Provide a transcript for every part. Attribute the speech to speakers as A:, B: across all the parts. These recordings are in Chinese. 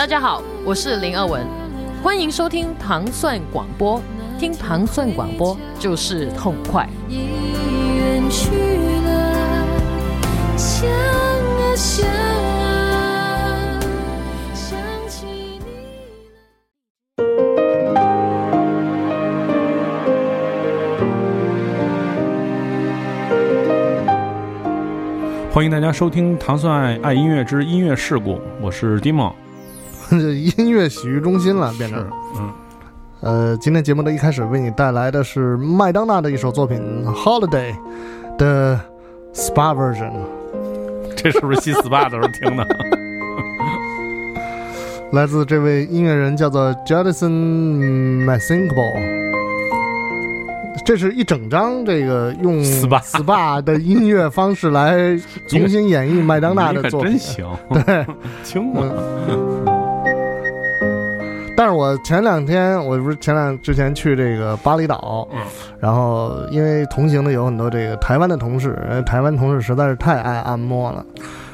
A: 大家好，我是林二文，欢迎收听糖蒜广播。听糖蒜广播就是痛快。
B: 远去了，想啊想啊，想起你。
C: 欢迎大家收听《糖蒜爱爱音乐之音乐事故》，我是 Dimo。
D: 音乐洗浴中心了，变成。
C: 嗯，
D: 呃，今天节目的一开始为你带来的是麦当娜的一首作品《Holiday》的 SPA version，
C: 这是不是新 SPA 的时候听的？
D: 来自这位音乐人叫做 Judson Massinkable。这是一整张这个用
C: SPA
D: SPA 的音乐方式来重新演绎麦当娜的作品
C: 真。行，
D: 对，
C: 听过。
D: 但是我前两天，我不是前两之前去这个巴厘岛，
C: 嗯。
D: 然后因为同行的有很多这个台湾的同事，呃台湾同事实在是太爱按摩了，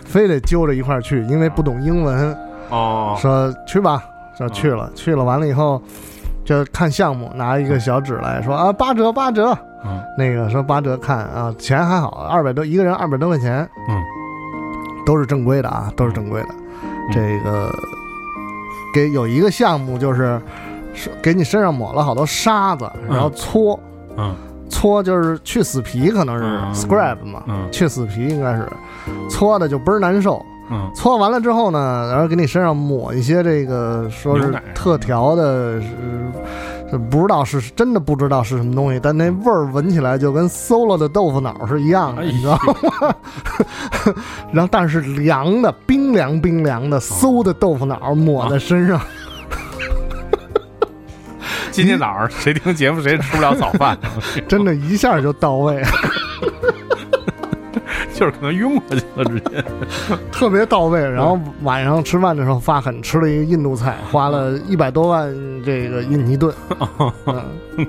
D: 非得揪着一块儿去，因为不懂英文，
C: 哦，
D: 说去吧，说去了，去了完了以后就看项目，拿一个小纸来说啊八折八折，
C: 嗯。
D: 那个说八折看啊钱还好，二百多一个人二百多块钱，
C: 嗯，
D: 都是正规的啊，都是正规的，这个给有一个项目就是是给你身上抹了好多沙子，然后搓。
C: 嗯。
D: 搓就是去死皮，可能是
C: 嗯。
D: scrap 嘛，
C: 嗯。
D: 去死皮应该是。搓的就倍儿难受。
C: 嗯。
D: 搓完了之后呢，然后给你身上抹一些这个说是特调的，是是不知道是真的不知道是什么东西，但那味儿闻起来就跟馊了的豆腐脑是一样的，
C: 哎
D: 你知道吗？然后但是凉的，冰凉冰凉的馊的豆腐脑抹在身上，
C: 今天早上谁听节目谁吃不了早饭，
D: 真的一下就到位，
C: 就是可能晕过去了，直接。
D: 特别到位。然后晚上吃饭的时候发狠，吃了一个印度菜，花了一百多万这个印尼盾。嗯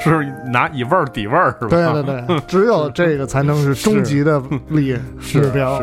C: 是拿以味儿抵味儿是吧？
D: 对对对，只有这个才能是终极的力
C: 是
D: 目标。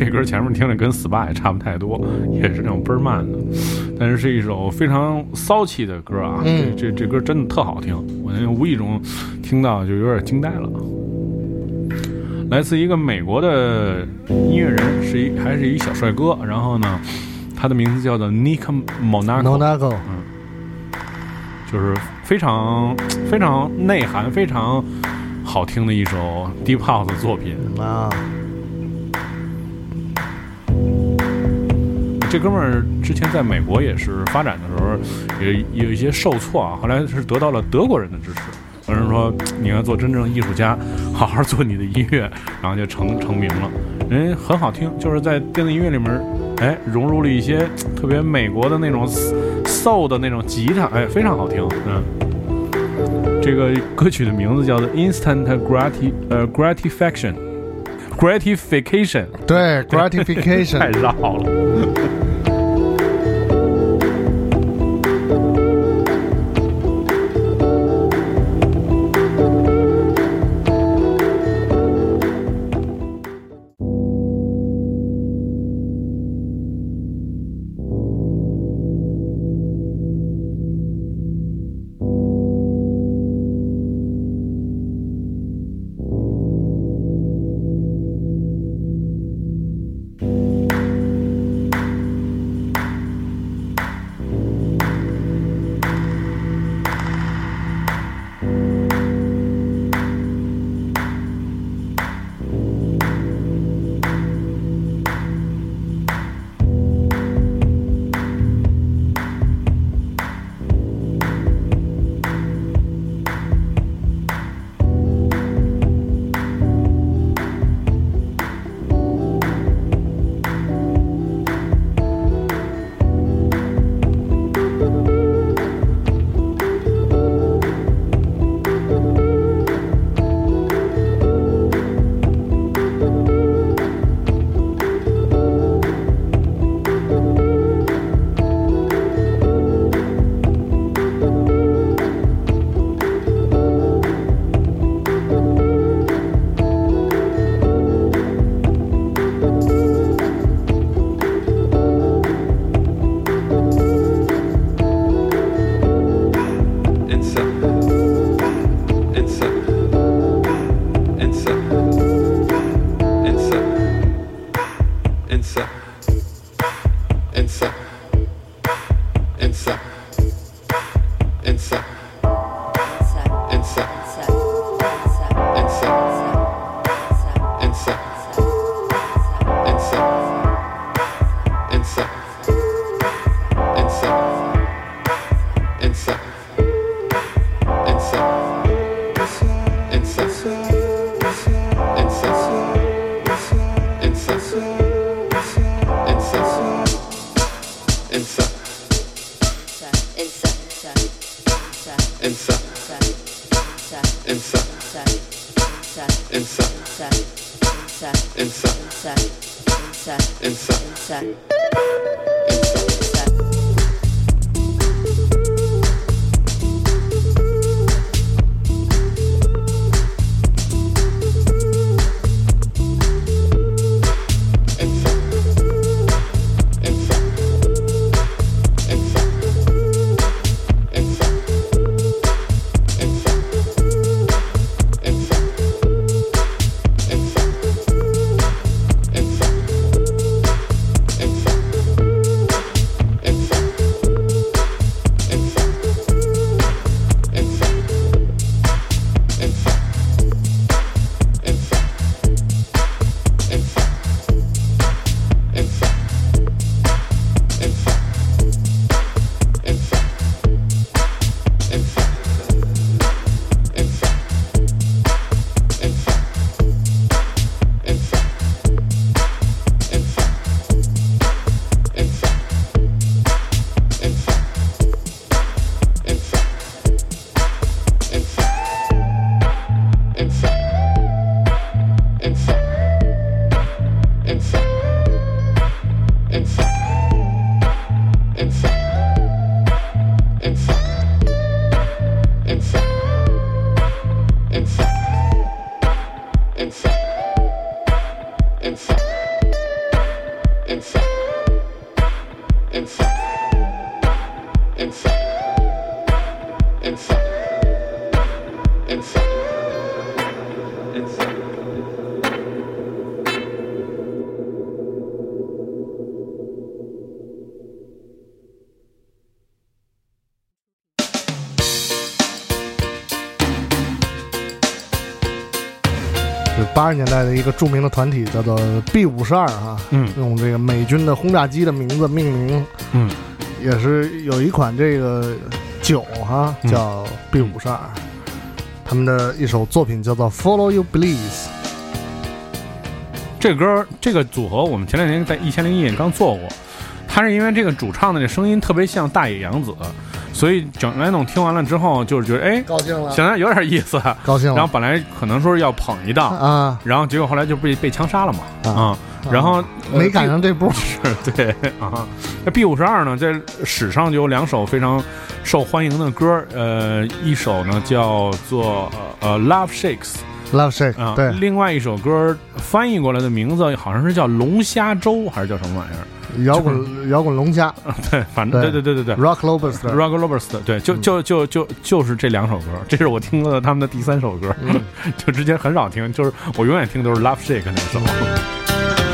C: 这歌前面听着跟 SPA 也差不太多，也是那种倍儿慢的，但是是一首非常骚气的歌啊。
D: 嗯
C: 这这这歌真的特好听，我那无意中听到就有点惊呆了。来自一个美国的音乐人，是一还是一小帅哥，然后呢，他的名字叫做 Nick
D: Monaco，Monaco，
C: 就是非常非常内涵、非常好听的一首 Deep House 作品。
D: 啊，
C: 这哥们儿之前在美国也是发展的时候，也有一些受挫啊，后来是得到了德国人的支持。有人说你要做真正的艺术家，好好做你的音乐，然后就成成名了。人很好听，就是在电子音乐里面，哎，融入了一些特别美国的那种 soul 的那种吉他，哎，非常好听。嗯，这个歌曲的名字叫做 Instant Grati 呃 Gratification Gratification，
D: 对，gratification，太
C: 绕了。
D: 八十年代的一个著名的团体，叫做 B 五十二啊，
C: 嗯。
D: 用这个美军的轰炸机的名字命名，
C: 嗯，
D: 也是有一款这个酒哈、
C: 嗯。
D: 叫 B 五十二，他们的一首作品叫做 Follow You Please，
C: 这歌这个组合我们前两天在一千零一夜刚做过，他是因为这个主唱的这声音特别像大野洋子，所以蒋莱农听完了之后就是觉得哎，
D: 高兴了，
C: 显得有点意思，
D: 高兴了。
C: 然后本来可能说是要捧一档，
D: 啊，
C: 然后结果后来就被被枪杀了嘛，
D: 啊。
C: 啊，然后
D: 没赶上这波，
C: 是对啊，那 B 五十二呢，在史上就有两首非常受欢迎的歌，呃，一首呢叫做呃呃 Love Shakes
D: Love Shake，、
C: 啊，
D: 对，
C: 另外一首歌翻译过来的名字好像是叫龙虾粥还是叫什么玩意儿？
D: 摇滚摇滚龙虾
C: 对，反正对
D: 对
C: 对对对对。
D: Rock
C: Lobster，Rock 的，对，就就就就就是这两首歌，这是我听过的他们的第三首歌，
D: 嗯
C: 就之前很少听，就是我永远听都是 Love Shake 那首。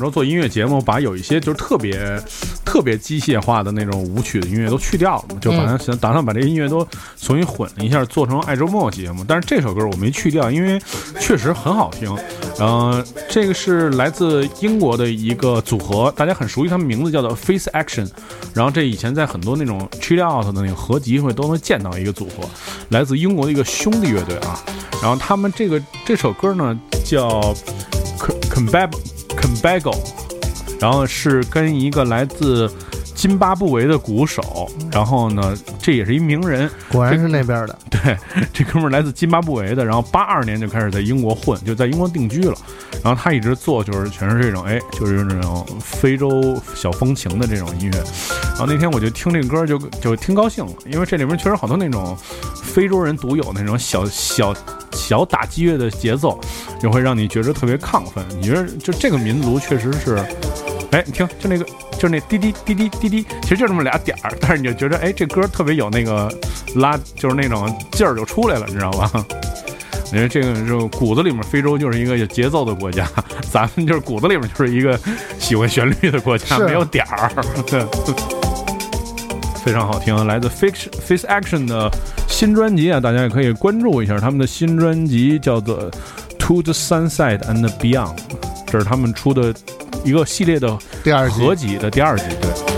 C: 说做音乐节目，把有一些就是特别特别机械化的那种舞曲的音乐都去掉了嘛，就好像想打算把这些音乐都重新混了一下，做成爱周末节目。但是这首歌我没去掉，因为确实很好听。呃，这个是来自英国的一个组合，大家很熟悉，他们名字叫做 Face Action。然后这以前在很多那种 chill out 的那个合集会都能见到一个组合，来自英国的一个兄弟乐队啊。然后他们这个这首歌呢叫 c o m b a b Combago，然后是跟一个来自津巴布韦的鼓手，然后呢，这也是一名人，
D: 果然是那边的。
C: 对，这哥们儿来自津巴布韦的，然后八二年就开始在英国混，就在英国定居了。然后他一直做就是全是这种，哎，就是这种非洲小风情的这种音乐。然后那天我就听这歌就就听高兴了，因为这里面确实好多那种非洲人独有那种小小小打击乐的节奏，就会让你觉得特别亢奋。你觉得就这个民族确实是，哎，你听，就那个就是那滴滴滴滴滴滴，其实就这么俩点儿，但是你就觉得哎，这歌特别有那个拉，就是那种劲儿就出来了，你知道吧？因为这个就骨子里面，非洲就是一个有节奏的国家，咱们就是骨子里面就是一个喜欢旋律的国家，没有点儿。对，非常好听，来自 Face Face Action 的新专辑啊，大家也可以关注一下他们的新专辑，叫做《To the Sunset and Beyond》，这是他们出的一个系列的
D: 第二集
C: 合集的第二集，对。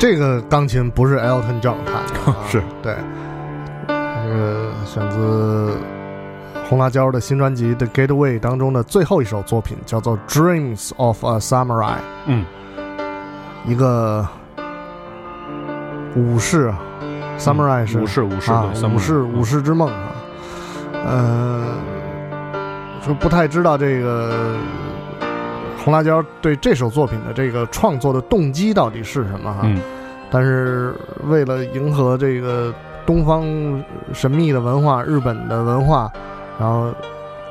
D: 这个钢琴不是 Elton John 弹的、啊，
E: 是。
D: 对，这个选自红辣椒的新专辑《The Gateway》当中的最后一首作品，叫做《Dreams of a Samurai》，
E: 嗯，
D: 一个武士，Samurai 是
E: 武士武士
D: 啊，武士武士之梦啊，呃，就不太知道这个红辣椒对这首作品的这个创作的动机到底是什么哈，
E: 嗯。
D: 但是为了迎合这个东方神秘的文化、日本的文化，然后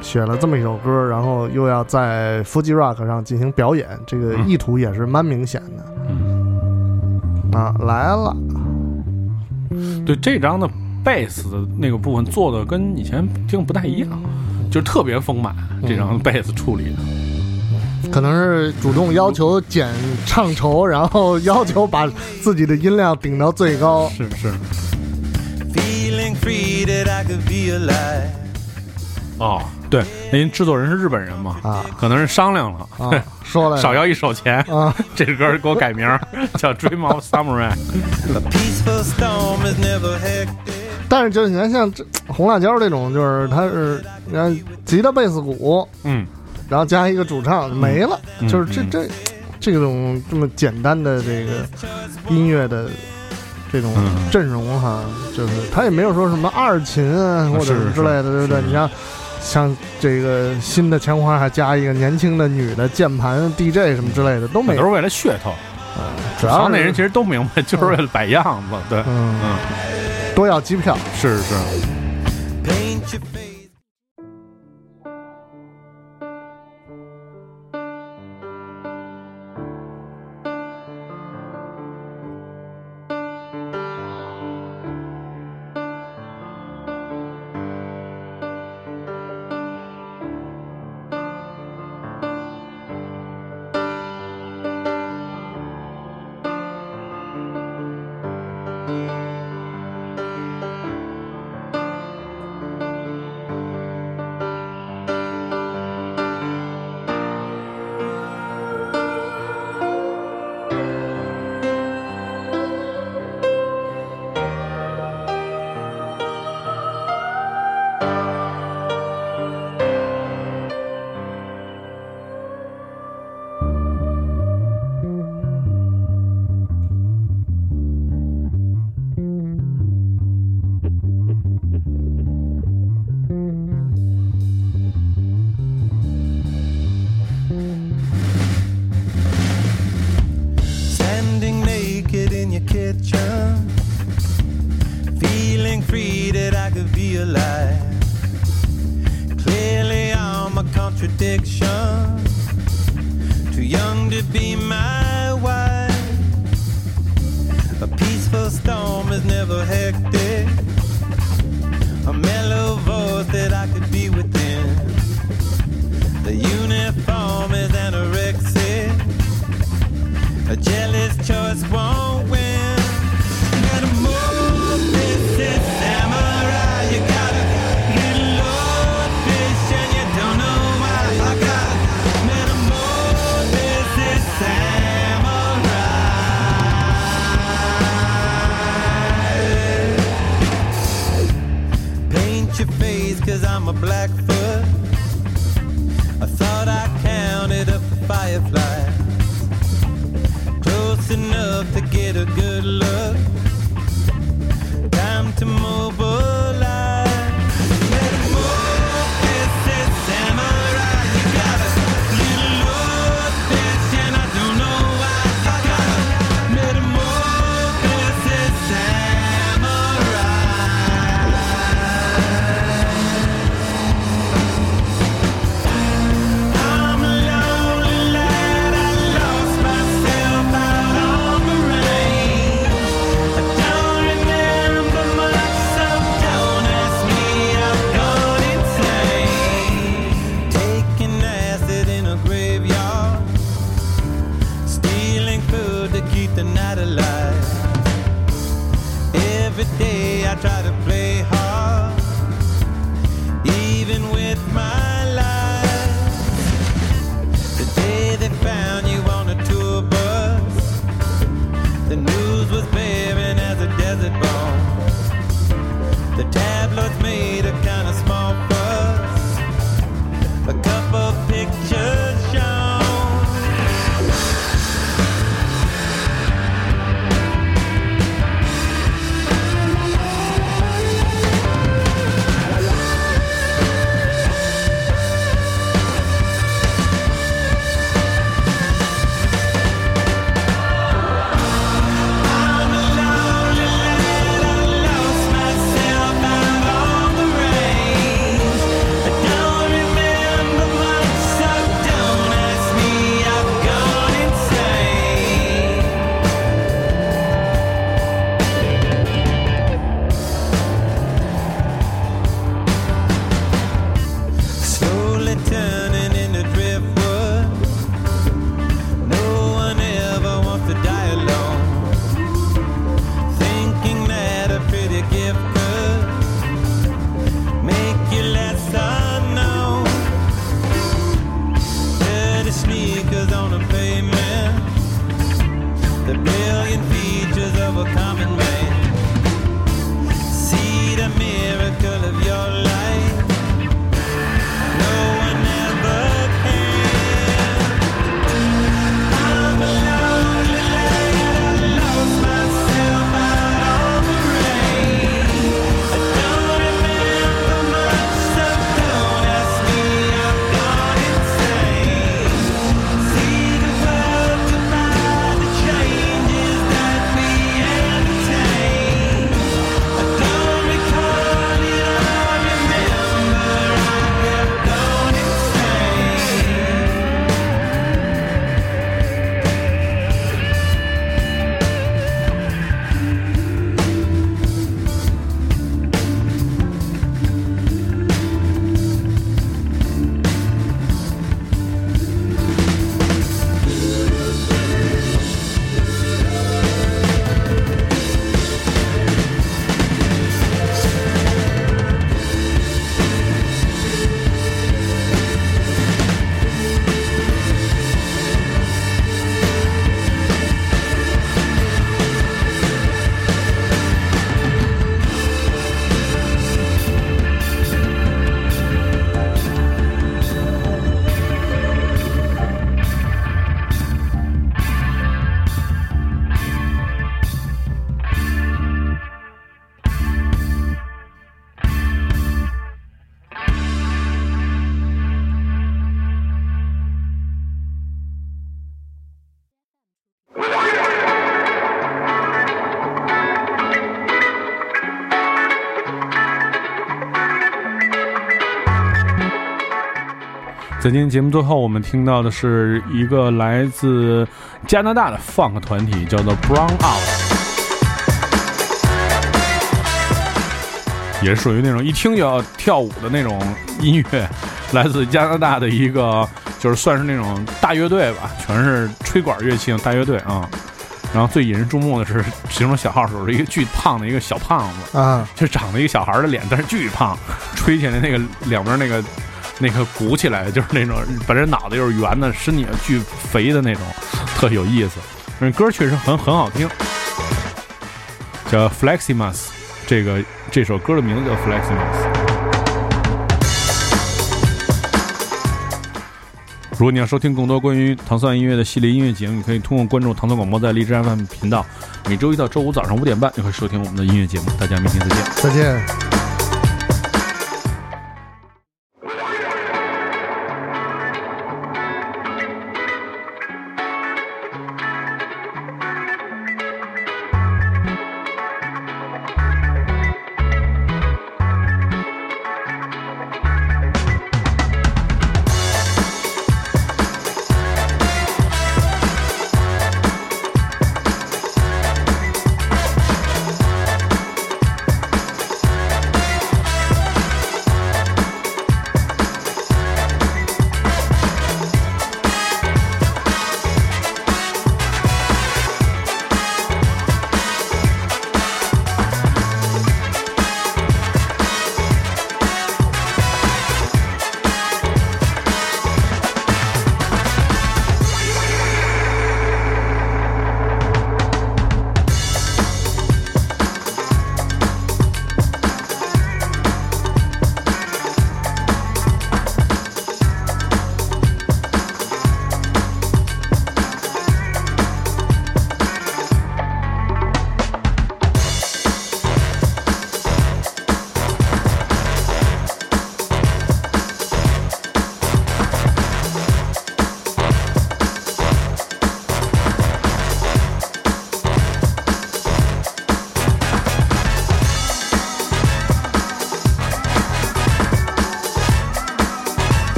D: 选了这么一首歌，然后又要在 Fuji Rock 上进行表演，这个
E: 嗯
D: 意图也是蛮明显的、
E: 嗯，
D: 啊，来了，
E: 对这张的贝斯的那个部分做的跟以前听不太一样，就是特别丰满，这张贝斯处理的。
D: 可能是主动要求减唱酬，然后 要求把自己的音量顶到最高。
E: 是是
C: Feeling free that I could be alive.
E: 哦，对，那人制作人是日本人嘛，
D: 啊
E: 可能是商量了，
D: 啊，说了
E: 少要一手钱，
D: 啊，
E: 这歌给我改名 叫《Dream of Samurai》。
C: A peaceful storm is never hectic.
D: 但是就是你看像这红辣椒这种，就是它是你看吉他、贝斯、鼓，
E: 嗯，
D: 然后加一个主唱没了，
E: 嗯
D: 就是这
E: 嗯
D: 这这种这么简单的这个音乐的这种
E: 嗯
D: 阵容哈，就是他也没有说什么二琴啊或者
E: 是
D: 是之类的，对不对？你像像这个新的枪花还加一个年轻的女的键盘 DJ 什么之类的都没有，
E: 都是为了噱头。
D: 主要
E: 那人其实都明白，就是为了摆样子。对，
D: 嗯
E: 嗯，
D: 多要机票。
E: 是是。
C: 在今天节目最后，我们听到的是一个来自加拿大的 funk 团体，叫做 Brown Out，也是属于那种一听就要跳舞的那种音乐，来自加拿大的一个，就是算是那种大乐队吧，全是吹管乐器的大乐队啊。然后最引人注目的是，其中小号手是一个巨胖的一个小胖子，
D: 啊，
C: 就长得一个小孩的脸，但是巨胖，吹起来那个两边那个那个鼓起来，就是那种本身脑袋又是圆的，身体巨肥的那种，特有意思。嗯，歌确实很很好听，叫 Fleximus，这个这首歌的名字叫 Fleximus。如果你要收听更多关于糖蒜音乐的系列音乐节目，你可以通过关注糖蒜广播在荔枝 FM 频道，每周一到周五早上五点半，你会收听我们的音乐节目。大家明天再见。
D: 再见。